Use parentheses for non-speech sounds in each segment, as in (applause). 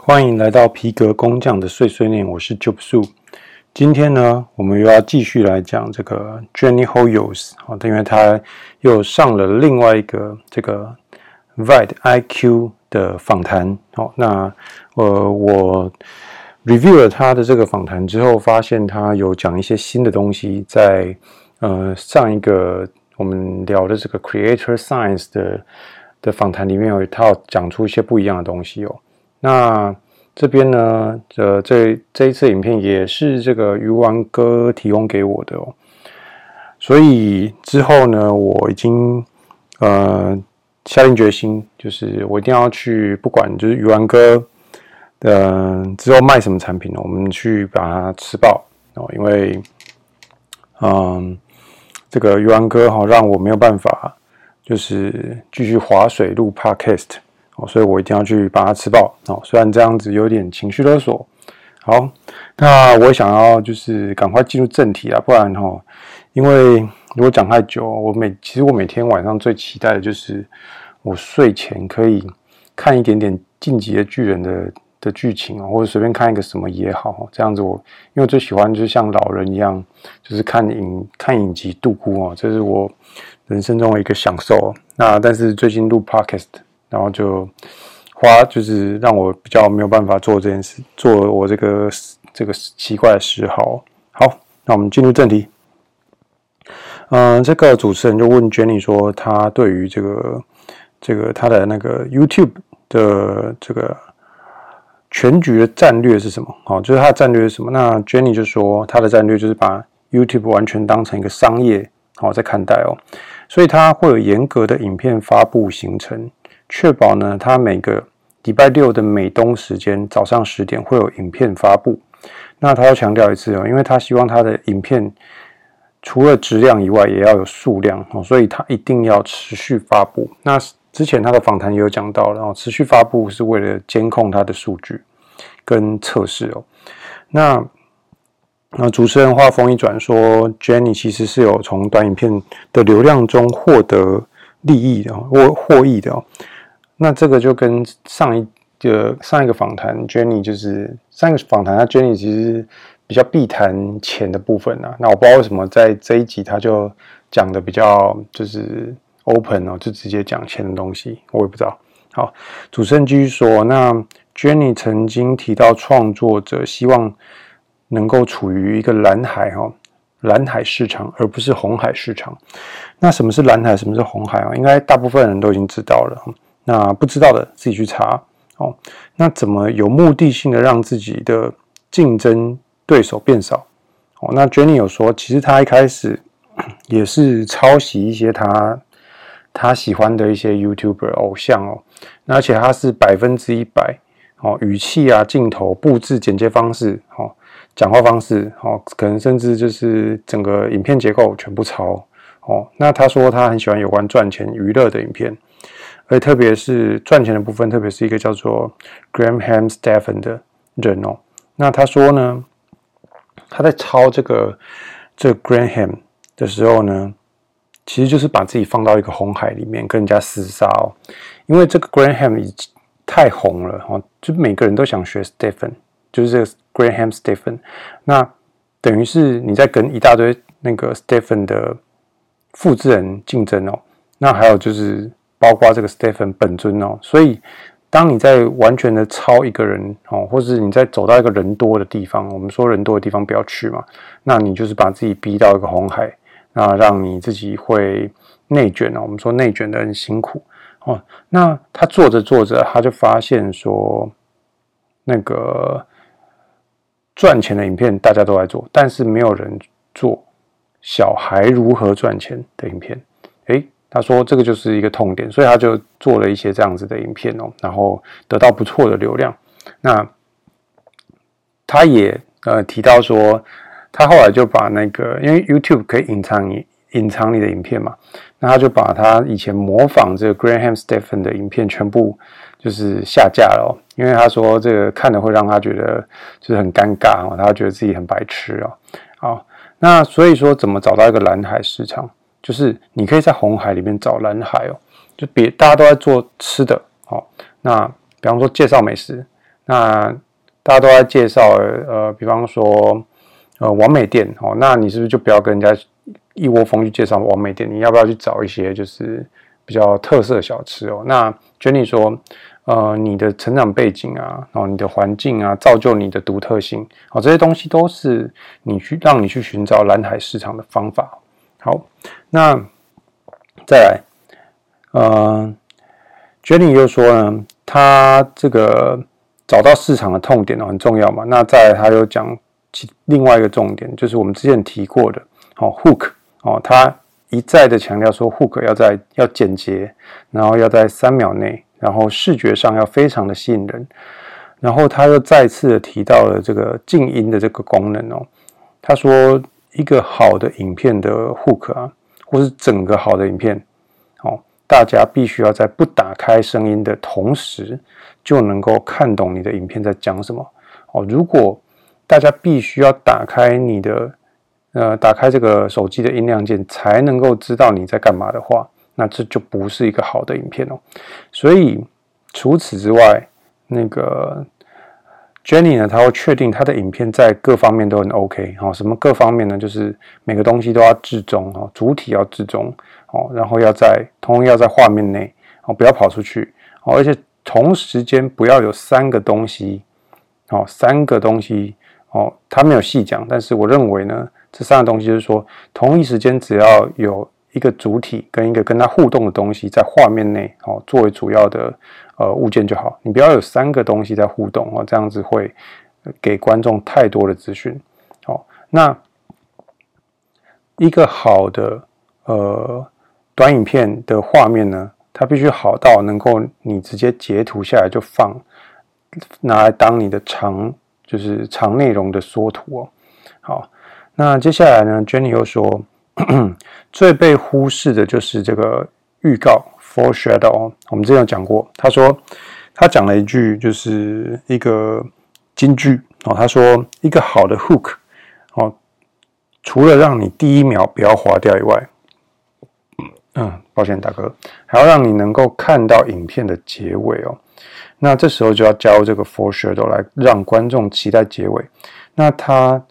欢迎来到皮革工匠的碎碎念，我是 Job Su。今天呢，我们又要继续来讲这个 Jenny Hoyos 啊，因为他又上了另外一个这个 Vide IQ 的访谈。好，那呃，我 review 了他的这个访谈之后，发现他有讲一些新的东西，在呃上一个我们聊的这个 Creator Science 的的访谈里面，有一套讲出一些不一样的东西哦。那这边呢，呃，这这一次影片也是这个鱼丸哥提供给我的哦，所以之后呢，我已经呃下定决心，就是我一定要去，不管就是鱼丸哥的、呃、之后卖什么产品呢，我们去把它吃爆哦，因为嗯、这个鱼丸哥哈、哦，让我没有办法，就是继续划水录 Podcast。哦，所以我一定要去把它吃爆哦。虽然这样子有点情绪勒索。好，那我想要就是赶快进入正题啊，不然哈，因为如果讲太久，我每其实我每天晚上最期待的就是我睡前可以看一点点进击的巨人的的剧情啊，或者随便看一个什么也好，这样子我因为我最喜欢就是像老人一样，就是看影看影集度过啊，这是我人生中的一个享受。那但是最近录 Podcast。然后就花，就是让我比较没有办法做这件事，做我这个这个奇怪的嗜好。好，那我们进入正题。嗯、这个主持人就问 Jenny 说，他对于这个这个他的那个 YouTube 的这个全局的战略是什么？好，就是他的战略是什么？那 Jenny 就说，他的战略就是把 YouTube 完全当成一个商业好在看待哦，所以他会有严格的影片发布行程。确保呢，他每个礼拜六的美东时间早上十点会有影片发布。那他要强调一次哦，因为他希望他的影片除了质量以外，也要有数量哦，所以他一定要持续发布。那之前他的访谈也有讲到，然后持续发布是为了监控他的数据跟测试哦。那那主持人话锋一转说，Jenny 其实是有从短影片的流量中获得利益的，获获益的哦。那这个就跟上一个上一个访谈，Jenny 就是上一个访谈，他 Jenny 其实比较避谈钱的部分啊。那我不知道为什么在这一集他就讲的比较就是 open 哦，就直接讲钱的东西，我也不知道。好，主持人继续说，那 Jenny 曾经提到创作者希望能够处于一个蓝海哈，蓝海市场，而不是红海市场。那什么是蓝海？什么是红海啊？应该大部分人都已经知道了。那不知道的自己去查哦。那怎么有目的性的让自己的竞争对手变少？哦，那 Jenny 有说，其实他一开始 (clears throat) 也是抄袭一些他他喜欢的一些 YouTuber 偶像哦。那而且他是百分之一百哦，语气啊、镜头布置、剪接方式、哦，讲话方式，哦，可能甚至就是整个影片结构全部抄哦。那他说他很喜欢有关赚钱娱乐的影片。而特别是赚钱的部分，特别是一个叫做 Graham Stephen 的人哦。那他说呢，他在抄这个这个 Graham 的时候呢，其实就是把自己放到一个红海里面跟人家厮杀哦。因为这个 Graham 已经太红了哦，就每个人都想学 Stephen，就是这个 Graham Stephen。那等于是你在跟一大堆那个 Stephen 的复制人竞争哦。那还有就是。包括这个 Stephen 本尊哦，所以当你在完全的抄一个人哦，或是你在走到一个人多的地方，我们说人多的地方不要去嘛，那你就是把自己逼到一个红海，那让你自己会内卷哦。我们说内卷的很辛苦哦。那他做着做着，他就发现说，那个赚钱的影片大家都在做，但是没有人做小孩如何赚钱的影片，他说这个就是一个痛点，所以他就做了一些这样子的影片哦，然后得到不错的流量。那他也呃提到说，他后来就把那个，因为 YouTube 可以隐藏你隐藏你的影片嘛，那他就把他以前模仿这个 Graham Stephan 的影片全部就是下架了，因为他说这个看了会让他觉得就是很尴尬哦，他觉得自己很白痴哦。好，那所以说怎么找到一个蓝海市场？就是你可以在红海里面找蓝海哦，就别大家都在做吃的，好，那比方说介绍美食，那大家都在介绍，呃，比方说，呃，完美店哦，那你是不是就不要跟人家一窝蜂去介绍完美店？你要不要去找一些就是比较特色小吃哦？那 Jenny 说，呃，你的成长背景啊，然后你的环境啊，造就你的独特性，哦，这些东西都是你去让你去寻找蓝海市场的方法。好，那再来，呃，Jenny 又说呢，他这个。找到市场的痛点哦，很重要嘛。那再来，他又讲其另外一个重点，就是我们之前提过的哦，hook 哦，他一再的强调说，hook 要在要简洁，然后要在三秒内，然后视觉上要非常的吸引人。然后他又再次的提到了这个静音的这个功能哦。他说，一个好的影片的 hook 啊，或是整个好的影片哦，大家必须要在不打开声音的同时。就能够看懂你的影片在讲什么哦。如果大家必须要打开你的呃，打开这个手机的音量键才能够知道你在干嘛的话，那这就不是一个好的影片哦。所以除此之外，那个 Jenny 呢，他会确定他的影片在各方面都很 OK 哦。什么各方面呢？就是每个东西都要置中哦，主体要置中哦，然后要在同样要在画面内哦，不要跑出去哦，而且。同时间不要有三个东西，哦，三个东西，哦，他没有细讲，但是我认为呢，这三个东西就是说，同一时间只要有一个主体跟一个跟他互动的东西在画面内，哦，作为主要的呃物件就好，你不要有三个东西在互动哦，这样子会给观众太多的资讯，哦，那一个好的呃短影片的画面呢？它必须好到能够你直接截图下来就放，拿来当你的长就是长内容的缩图哦。好，那接下来呢，Jenny 又说，(clears throat) 最被忽视的就是这个预告 foreshadow。我们之前有讲过，他说他讲了一句就是一个金句哦，他说一个好的 hook 哦，除了让你第一秒不要滑掉以外。嗯，抱歉，大哥，还要让你能够看到影片的结尾哦。那这时候就要加入这个 foreshadow 来让观众期待结尾。那他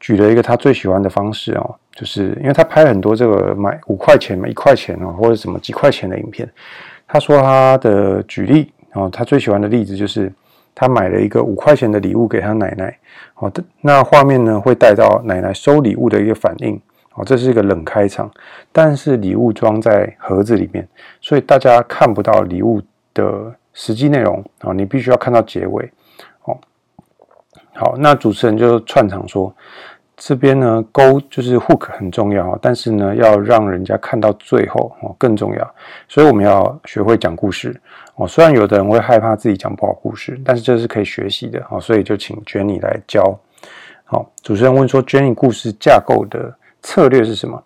举了一个他最喜欢的方式哦，就是因为他拍很多这个买五块钱、买一块钱哦，或者什么几块钱的影片。他说他的举例哦，他最喜欢的例子就是他买了一个五块钱的礼物给他奶奶。好的，那画面呢会带到奶奶收礼物的一个反应。哦，这是一个冷开场，但是礼物装在盒子里面，所以大家看不到礼物的实际内容啊，你必须要看到结尾。哦，好，那主持人就串场说，这边呢勾就是 hook 很重要，但是呢要让人家看到最后哦更重要，所以我们要学会讲故事哦。虽然有的人会害怕自己讲不好故事，但是这是可以学习的哦，所以就请 Jenny 来教。好，主持人问说，Jenny 故事架构的。策略是什么？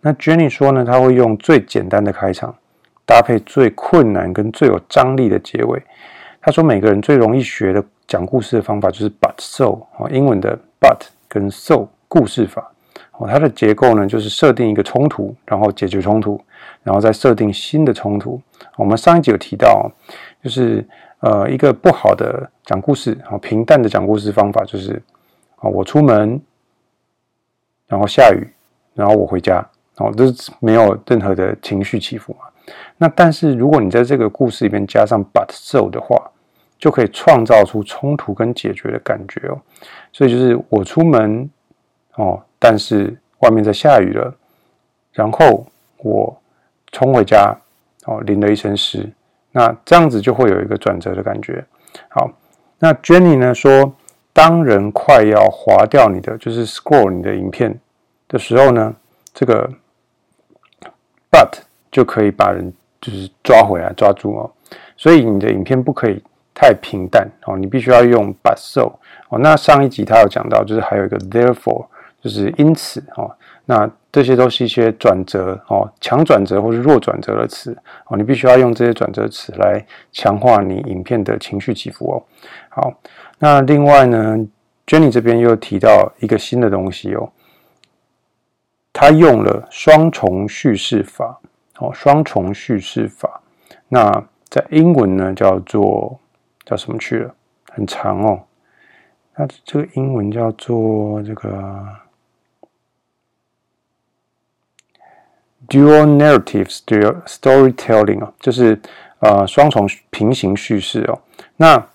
那 Jenny 说呢，他会用最简单的开场，搭配最困难跟最有张力的结尾。他说，每个人最容易学的讲故事的方法就是 but so 哦，英文的 but 跟 so 故事法哦。它的结构呢，就是设定一个冲突，然后解决冲突，然后再设定新的冲突。我们上一集有提到，就是呃，一个不好的讲故事，哦，平淡的讲故事方法就是啊，我出门，然后下雨。然后我回家，哦，这是没有任何的情绪起伏嘛。那但是如果你在这个故事里面加上 but so 的话，就可以创造出冲突跟解决的感觉哦。所以就是我出门哦，但是外面在下雨了，然后我冲回家哦，淋了一身湿。那这样子就会有一个转折的感觉。好，那 Jenny 呢说，当人快要划掉你的，就是 scroll 你的影片。的时候呢，这个 but 就可以把人就是抓回来抓住哦，所以你的影片不可以太平淡哦，你必须要用 but so 哦。那上一集他有讲到，就是还有一个 therefore，就是因此哦。那这些都是一些转折哦，强转折或是弱转折的词哦，你必须要用这些转折词来强化你影片的情绪起伏哦。好，那另外呢，Jenny 这边又提到一个新的东西哦。他用了双重叙事法，哦，双重叙事法。那在英文呢，叫做叫什么去了？很长哦。那这个英文叫做这个 dual narrative storytelling 哦，就是呃双重平行叙事哦。那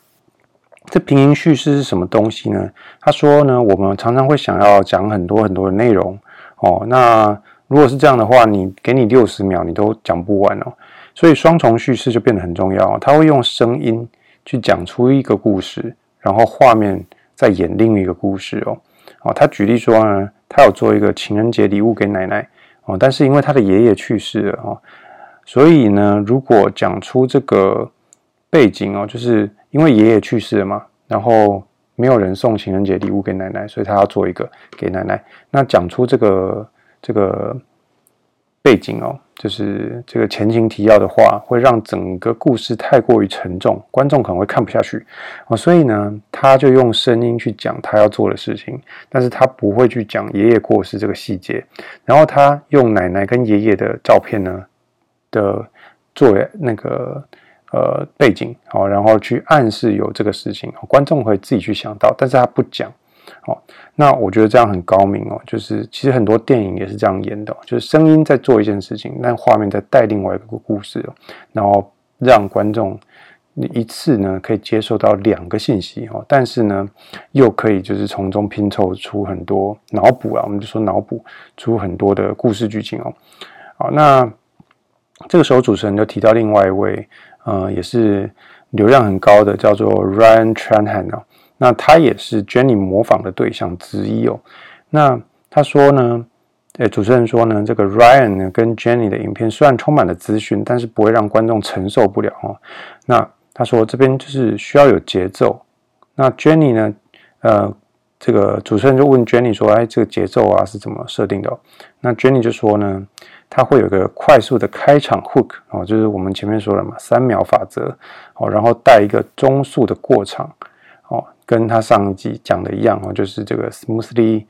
这平行叙事是什么东西呢？他说呢，我们常常会想要讲很多很多的内容哦。那如果是这样的话，你给你六十秒，你都讲不完哦。所以双重叙事就变得很重要。他会用声音去讲出一个故事，然后画面再演另一个故事哦。哦，他举例说呢，他有做一个情人节礼物给奶奶哦，但是因为他的爷爷去世了哦，所以呢，如果讲出这个背景哦，就是。因为爷爷去世了嘛，然后没有人送情人节礼物给奶奶，所以他要做一个给奶奶。那讲出这个这个背景哦，就是这个前情提要的话，会让整个故事太过于沉重，观众可能会看不下去哦。所以呢，他就用声音去讲他要做的事情，但是他不会去讲爷爷过世这个细节。然后他用奶奶跟爷爷的照片呢的作为那个。呃，背景好，然后去暗示有这个事情，观众会自己去想到，但是他不讲，好，那我觉得这样很高明哦，就是其实很多电影也是这样演的，就是声音在做一件事情，但画面在带另外一个故事，然后让观众一次呢可以接受到两个信息哦，但是呢又可以就是从中拼凑出很多脑补啊，我们就说脑补出很多的故事剧情哦，好，那这个时候主持人就提到另外一位。呃，也是流量很高的，叫做 Ryan Tranhan 哦。那他也是 Jenny 模仿的对象之一哦。那他说呢，诶，主持人说呢，这个 Ryan 呢跟 Jenny 的影片虽然充满了资讯，但是不会让观众承受不了哦。那他说这边就是需要有节奏。那 Jenny 呢，呃，这个主持人就问 Jenny 说，哎，这个节奏啊是怎么设定的？那 Jenny 就说呢。它会有个快速的开场 hook 哦，就是我们前面说了嘛，三秒法则哦，然后带一个中速的过场，跟他上一集讲的一样哦，就是这个 smoothly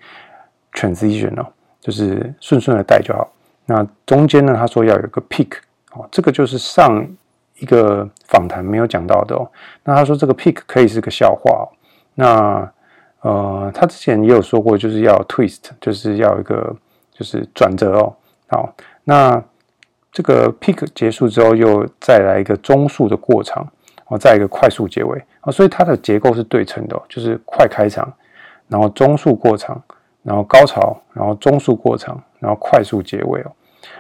transition 哦，就是顺顺的带就好。那中间呢，他说要有个 peak 哦，这个就是上一个访谈没有讲到的哦。那他说这个 peak 可以是个笑话哦。那呃，他之前也有说过，就是要 twist，就是要一个就是转折哦。好，那这个 peak 结束之后，又再来一个中速的过程，然后，再一个快速结尾啊，所以它的结构是对称的，就是快开场，然后中速过场，然后高潮，然后中速过场，然后快速结尾哦。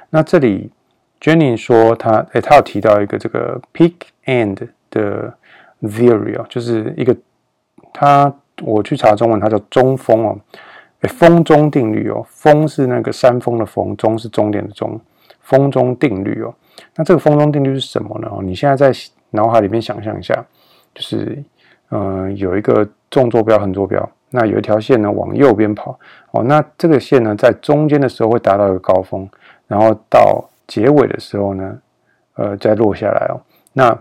那这里 Jenny 说他，诶，他有提到一个这个 peak end 的 theory 哦，就是一个他我去查中文，它叫中锋哦。峰中定律哦，峰是那个山峰的峰，中是终点的终，峰中定律哦。那这个峰中定律是什么呢？哦你现在在脑海里面想象一下，就是嗯、呃，有一个纵坐标、横坐标，那有一条线呢往右边跑哦，那这个线呢在中间的时候会达到一个高峰，然后到结尾的时候呢，呃，再落下来哦。那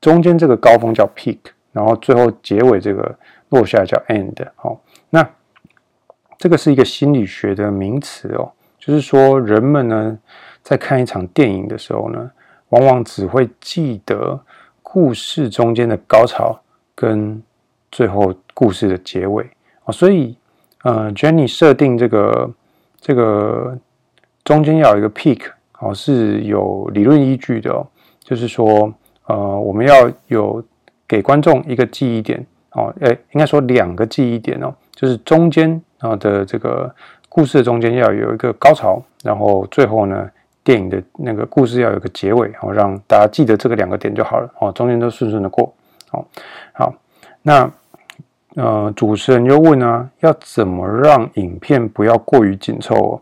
中间这个高峰叫 peak，然后最后结尾这个落下叫 end 哦。那这个是一个心理学的名词哦，就是说人们呢在看一场电影的时候呢，往往只会记得故事中间的高潮跟最后故事的结尾哦，所以呃，Jenny 设定这个这个中间要有一个 peak 哦，是有理论依据的哦，就是说呃，我们要有给观众一个记忆点哦，诶，应该说两个记忆点哦，就是中间。啊的这个故事的中间要有一个高潮，然后最后呢，电影的那个故事要有个结尾，然后让大家记得这个两个点就好了哦，中间都顺顺的过。好，好，那呃，主持人又问啊，要怎么让影片不要过于紧凑哦？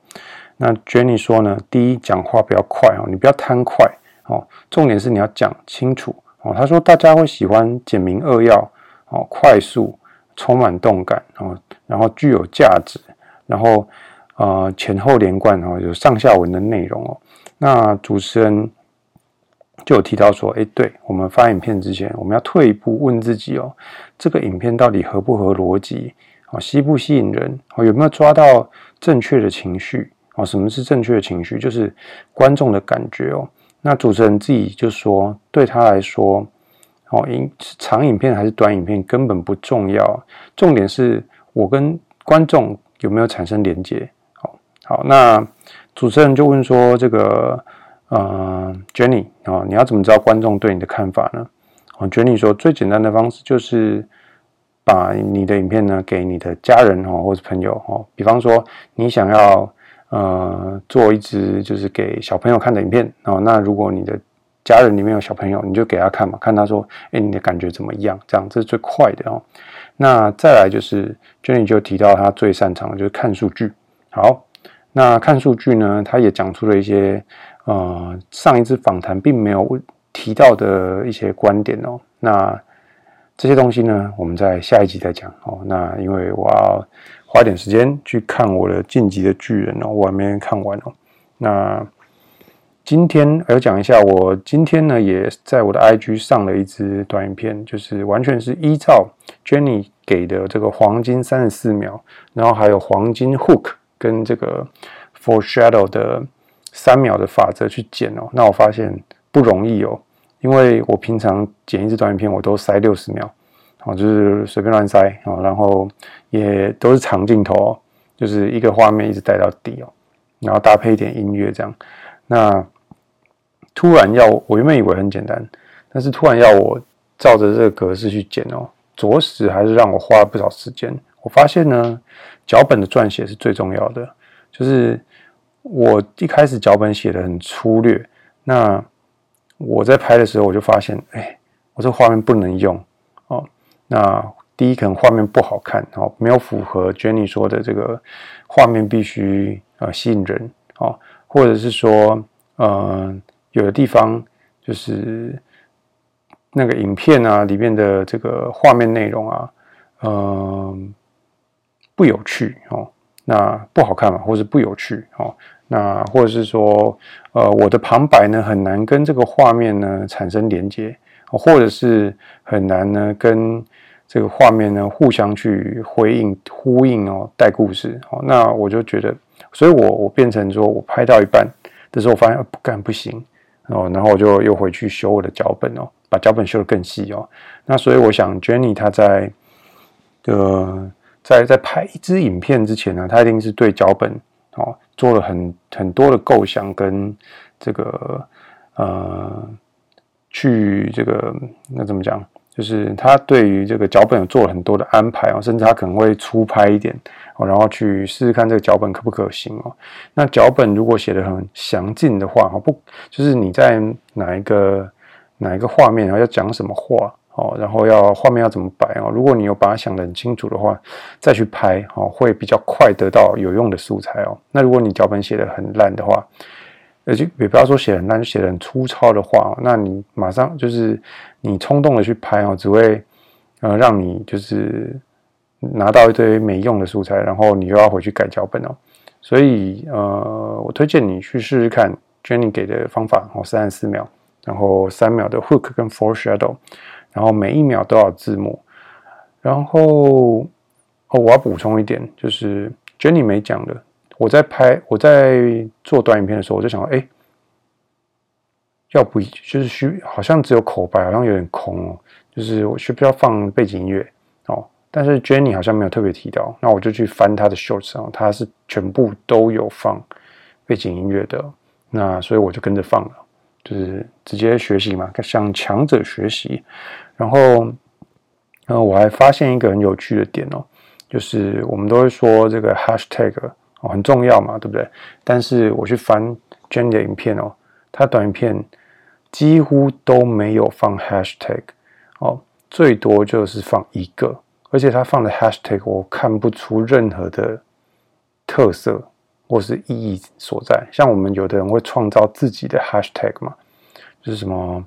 那 Jenny 说呢，第一，讲话不要快哦，你不要贪快哦，重点是你要讲清楚哦。他说大家会喜欢简明扼要哦，快速。充满动感哦，然后具有价值，然后呃前后连贯哦，有上下文的内容哦。那主持人就有提到说，哎，对，我们发影片之前，我们要退一步问自己哦，这个影片到底合不合逻辑？哦，吸不吸引人？哦，有没有抓到正确的情绪？哦，什么是正确的情绪？就是观众的感觉哦。那主持人自己就说，对他来说，哦，影长影片还是短影片根本不重要，重点是我跟观众有没有产生连接。好，好，那主持人就问说：“这个，呃，Jenny 啊，你要怎么知道观众对你的看法呢？”哦，Jenny 说：“最简单的方式就是把你的影片呢给你的家人哦，或者朋友哦，比方说你想要呃做一支就是给小朋友看的影片哦，那如果你的家人里面有小朋友，你就给他看嘛，看他说，哎，你的感觉怎么样？这样这是最快的哦。那再来就是 Jenny 就提到他最擅长的就是看数据。好，那看数据呢，他也讲出了一些呃上一次访谈并没有提到的一些观点哦。那这些东西呢，我们在下一集再讲哦。那因为我要花点时间去看我的《晋级的巨人》哦，我还没看完哦。那今天我要讲一下，我今天呢也在我的 IG 上了一支短影片，就是完全是依照 Jenny 给的这个黄金三十四秒，然后还有黄金 Hook 跟这个 Foreshadow 的三秒的法则去剪哦。那我发现不容易哦，因为我平常剪一支短影片，我都塞六十秒，哦，就是随便乱塞啊，然后也都是长镜头哦，就是一个画面一直带到底哦，然后搭配一点音乐这样，那。突然要我原本以为很简单，但是突然要我照着这个格式去剪哦，着实还是让我花了不少时间。我发现呢，脚本的撰写是最重要的。就是我一开始脚本写得很粗略，那我在拍的时候我就发现，哎，我这画面不能用哦。那第一可能画面不好看哦，没有符合 Jenny 说的这个画面必须呃吸引人哦，或者是说呃。有的地方就是那个影片啊里面的这个画面内容啊，嗯、不有趣哦，那不好看嘛，或是不有趣哦，那或者是说，呃，我的旁白呢很难跟这个画面呢产生连接，或者是很难呢跟这个画面呢互相去回应呼应哦，带故事哦，那我就觉得，所以我我变成说我拍到一半的时候，我发现不干不行。哦，然后我就又回去修我的脚本哦，把脚本修得更细哦。那所以我想，Jenny 她在呃在在拍一支影片之前呢，他一定是对脚本哦做了很很多的构想跟这个呃去这个那怎么讲？就是他对于这个脚本有做了很多的安排哦，甚至他可能会粗拍一点哦，然后去试试看这个脚本可不可行哦。那脚本如果写的很详尽的话，哦不，就是你在哪一个哪一个画面，然后要讲什么话哦，然后要画面要怎么摆哦，如果你有把它想得很清楚的话，再去拍哦，会比较快得到有用的素材哦。那如果你脚本写得很烂的话，而且也不要说写很烂，就写得很粗糙的话，那你马上就是你冲动的去拍哦，只会呃让你就是拿到一堆没用的素材，然后你又要回去改脚本哦。所以呃，我推荐你去试试看 Jenny 给的方法哦，三十四秒，然后三秒的 Hook 跟 Foreshadow，然后每一秒都要字幕。然后哦，我要补充一点，就是 Jenny 没讲的。我在拍，我在做短影片的时候，我就想说，哎，要不就是需好像只有口白，好像有点空哦，就是我需不需要放背景音乐哦？但是 Jenny 好像没有特别提到，那我就去翻他的 shorts 哦，他是全部都有放背景音乐的，那所以我就跟着放了，就是直接学习嘛，向强者学习。然后，然后我还发现一个很有趣的点哦，就是我们都会说这个 hashtag。哦，很重要嘛，对不对？但是我去翻 Jenny 的影片哦，他短影片几乎都没有放 hashtag 哦，最多就是放一个，而且他放的 hashtag 我看不出任何的特色或是意义所在。像我们有的人会创造自己的 hashtag 嘛，就是什么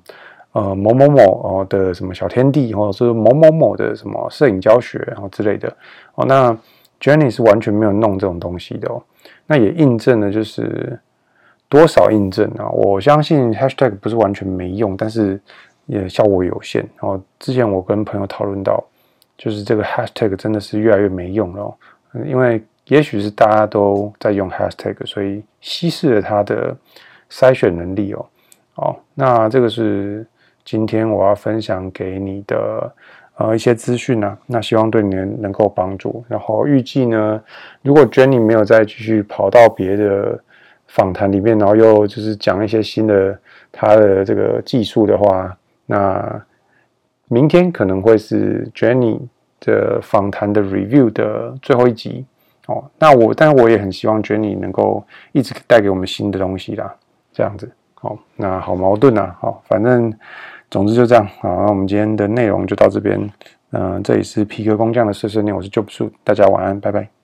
呃某某某哦的什么小天地，或者是某某某的什么摄影教学然后之类的哦，那。Jenny 是完全没有弄这种东西的哦，那也印证了，就是多少印证啊？我相信 Hashtag 不是完全没用，但是也效果有限。然后之前我跟朋友讨论到，就是这个 Hashtag 真的是越来越没用了，因为也许是大家都在用 Hashtag，所以稀释了它的筛选能力哦。哦，那这个是今天我要分享给你的呃一些资讯呢，那希望对你能能够帮助。然后预计呢，如果 Jenny 没有再继续跑到别的访谈里面，然后又就是讲一些新的他的这个技术的话，那明天可能会是 Jenny 的访谈的 review 的最后一集哦。那我，但是我也很希望 Jenny 能够一直带给我们新的东西啦，这样子。好，那好矛盾啊。好，反正总之就这样。好，那我们今天的内容就到这边。嗯、这里是皮革工匠的碎碎念，我是 Job 树大家晚安，拜拜。